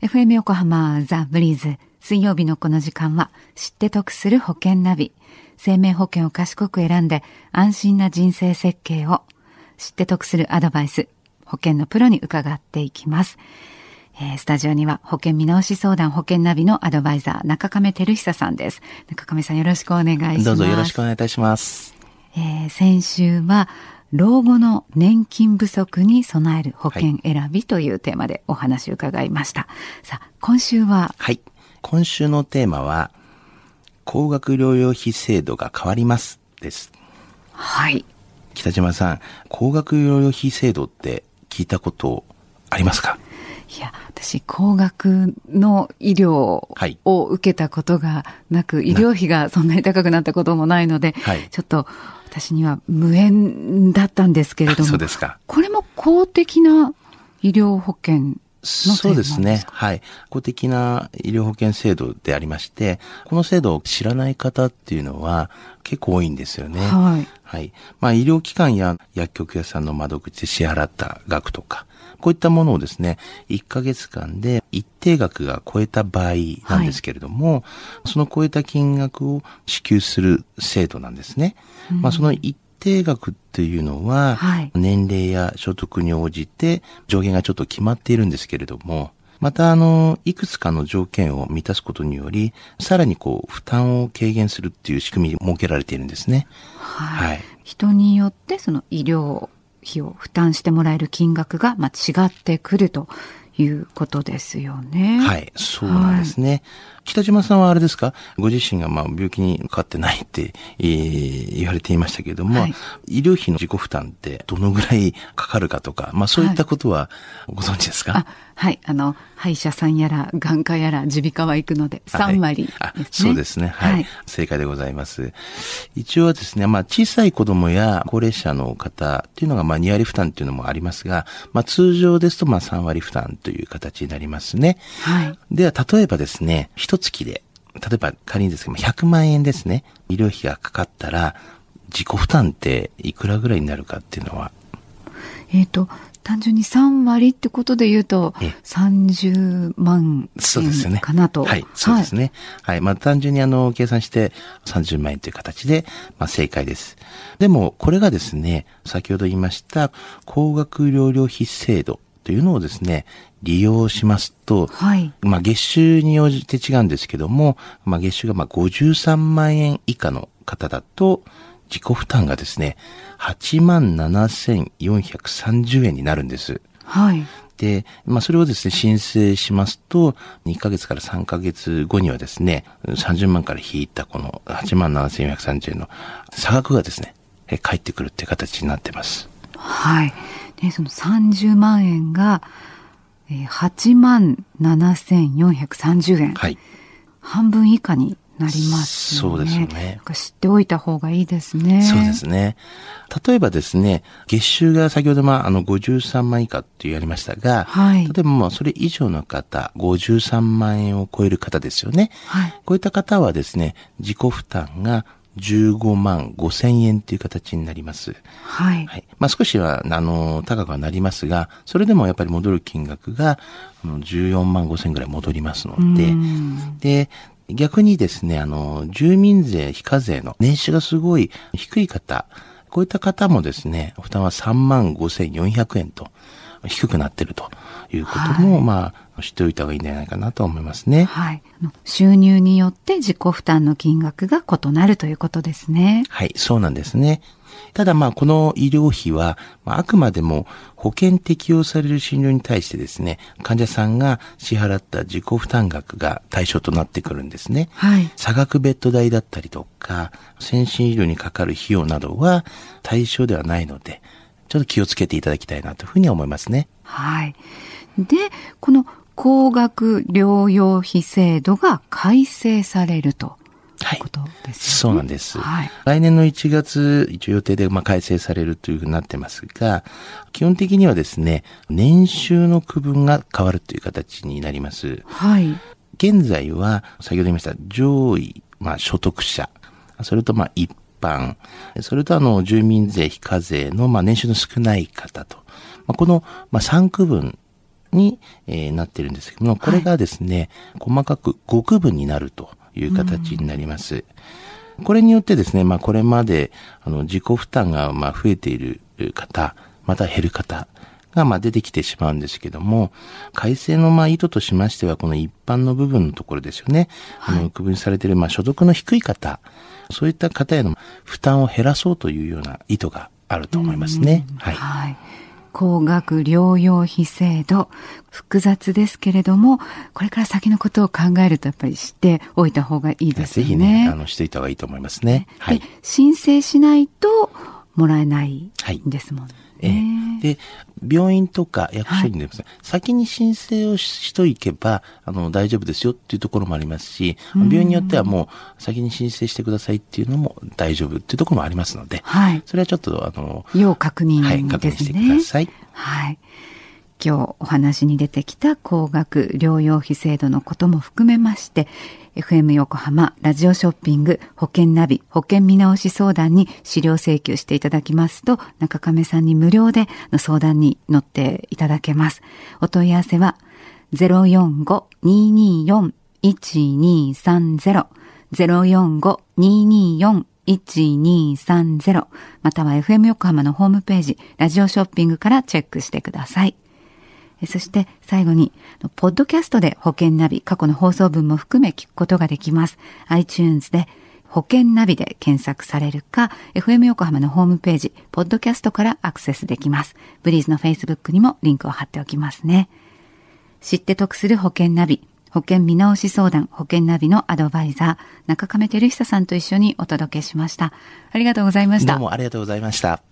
FM 横浜ザ・ブリーズ水曜日のこの時間は知って得する保険ナビ生命保険を賢く選んで安心な人生設計を知って得するアドバイス保険のプロに伺っていきます。えー、スタジオには保険見直し相談保険ナビのアドバイザー中亀照久さんです。中亀さんよろしくお願いします。どうぞよろしくお願いいたします。えー、先週は老後の年金不足に備える保険選びというテーマでお話を伺いました。はい、さあ、今週は？はい。今週のテーマは、高額療養費制度が変わりますです。はい。北島さん、高額療養費制度って聞いたことありますか？いや、私、高額の医療を受けたことがなく、はい、医療費がそんなに高くなったこともないので、はい、ちょっと私には無縁だったんですけれども、そうですか。これも公的な医療保険そうですね。はい。公的な医療保険制度でありまして、この制度を知らない方っていうのは結構多いんですよね。はい。はい。まあ医療機関や薬局屋さんの窓口で支払った額とか、こういったものをですね、1ヶ月間で一定額が超えた場合なんですけれども、はい、その超えた金額を支給する制度なんですね。うん、まあその一定額っていうのは、はい、年齢や所得に応じて上限がちょっと決まっているんですけれども、また、あの、いくつかの条件を満たすことにより、さらにこう、負担を軽減するっていう仕組みに設けられているんですね。はい。はい、人によって、その医療費を負担してもらえる金額が、まあ、違ってくるということですよね。はい、そうなんですね。はい北島さんはあれですか？ご自身がまあ病気にかかってないって、えー、言われていましたけれども、はい、医療費の自己負担ってどのぐらいかかるかとか、まあそういったことはご存知ですか、はい、はい。あの、歯医者さんやら眼科やら耳鼻科は行くので3割、ねはい、そうですね、はい。はい。正解でございます。一応はですね、まあ小さい子供や高齢者の方っていうのがまあ2割負担っていうのもありますが、まあ通常ですとまあ3割負担という形になりますね。はい。では例えばですね、一月で、例えば仮にですけども、100万円ですね、医療費がかかったら、自己負担っていくらぐらいになるかっていうのは？えっ、ー、と、単純に3割ってことで言うと、30万円かなと。はい、そうですね。はい、はい、まあ単純にあの、計算して30万円という形で、まあ正解です。でも、これがですね、先ほど言いました、高額療養費制度というのをですね、利用しますと、はい、まあ月収に応じて違うんですけども、まあ月収がまあ53万円以下の方だと、自己負担がですね、87,430円になるんです。はい。で、まあ、それをですね、申請しますと、2ヶ月から3ヶ月後にはですね、30万から引いたこの87,430円の差額がですね、返ってくるっていう形になってます。はい。で、その30万円が、えー、8万7430円。はい。半分以下になりますね。そうですよね。知っておいた方がいいですね。そうですね。例えばですね、月収が先ほどまあ、あの、53万以下って言われましたが、はい。例えばまあ、それ以上の方、53万円を超える方ですよね。はい。こういった方はですね、自己負担が15万5千円という形になります。はい。はい。まあ少しは、あの、高くはなりますが、それでもやっぱり戻る金額が、14万5千ぐらい戻りますので、で、逆にですね、あの、住民税非課税の年収がすごい低い方、こういった方もですね、負担は3万5400円と低くなっているということも、はい、まあ、知っておいた方がいいんじゃないかなと思いますね。はい。収入によって自己負担の金額が異なるということですね。はい、そうなんですね。ただまあこの医療費は、まあ、あくまでも保険適用される診療に対してですね、患者さんが支払った自己負担額が対象となってくるんですね。はい。差額ベッド代だったりとか、先進医療にかかる費用などは対象ではないので、ちょっと気をつけていただきたいなというふうに思いますね。はい。で、この高額療養費制度が改正されるとはい、ことです、ね、そうなんです。はい、来年の1月、一応予定でまあ改正されるというふうになってますが、基本的にはですね、年収の区分が変わるという形になります。はい。現在は、先ほど言いました、上位、まあ、所得者、それとまあ、一般、それとあの、住民税非課税のまあ、年収の少ない方と、まあ、この、まあ、3区分に、えー、なってるんですけども、これがですね、はい、細かく5区分になるという形になります。うん、これによってですね、まあこれまで、あの、自己負担が、まあ増えている方、また減る方、が、まあ、出てきてしまうんですけども、改正の、まあ、意図としましては、この一般の部分のところですよね。はい、あの、区分されている、まあ、所得の低い方、そういった方への負担を減らそうというような意図があると思いますね。はい。はい高額療養費制度、複雑ですけれども、これから先のことを考えるとやっぱり知っておいた方がいいですね。ぜひね、あの、していた方がいいと思いますね。はい。申請しないともらえないんですもんね。はいえー、で、病院とか役所にですね、はい、先に申請をしといけば、あの、大丈夫ですよっていうところもありますし、病院によってはもう先に申請してくださいっていうのも大丈夫っていうところもありますので、はい。それはちょっと、あの、要確認ですね。はい、確認してください。はい。今日お話に出てきた高額療養費制度のことも含めまして、FM 横浜ラジオショッピング保険ナビ保険見直し相談に資料請求していただきますと、中亀さんに無料での相談に乗っていただけます。お問い合わせは045-224-1230 045-224-1230または FM 横浜のホームページ、ラジオショッピングからチェックしてください。そして最後に、ポッドキャストで保険ナビ、過去の放送分も含め聞くことができます。iTunes で保険ナビで検索されるか、FM 横浜のホームページ、ポッドキャストからアクセスできます。ブリーズの Facebook にもリンクを貼っておきますね。知って得する保険ナビ、保険見直し相談、保険ナビのアドバイザー、中亀照久さんと一緒にお届けしました。ありがとうございました。どうもありがとうございました。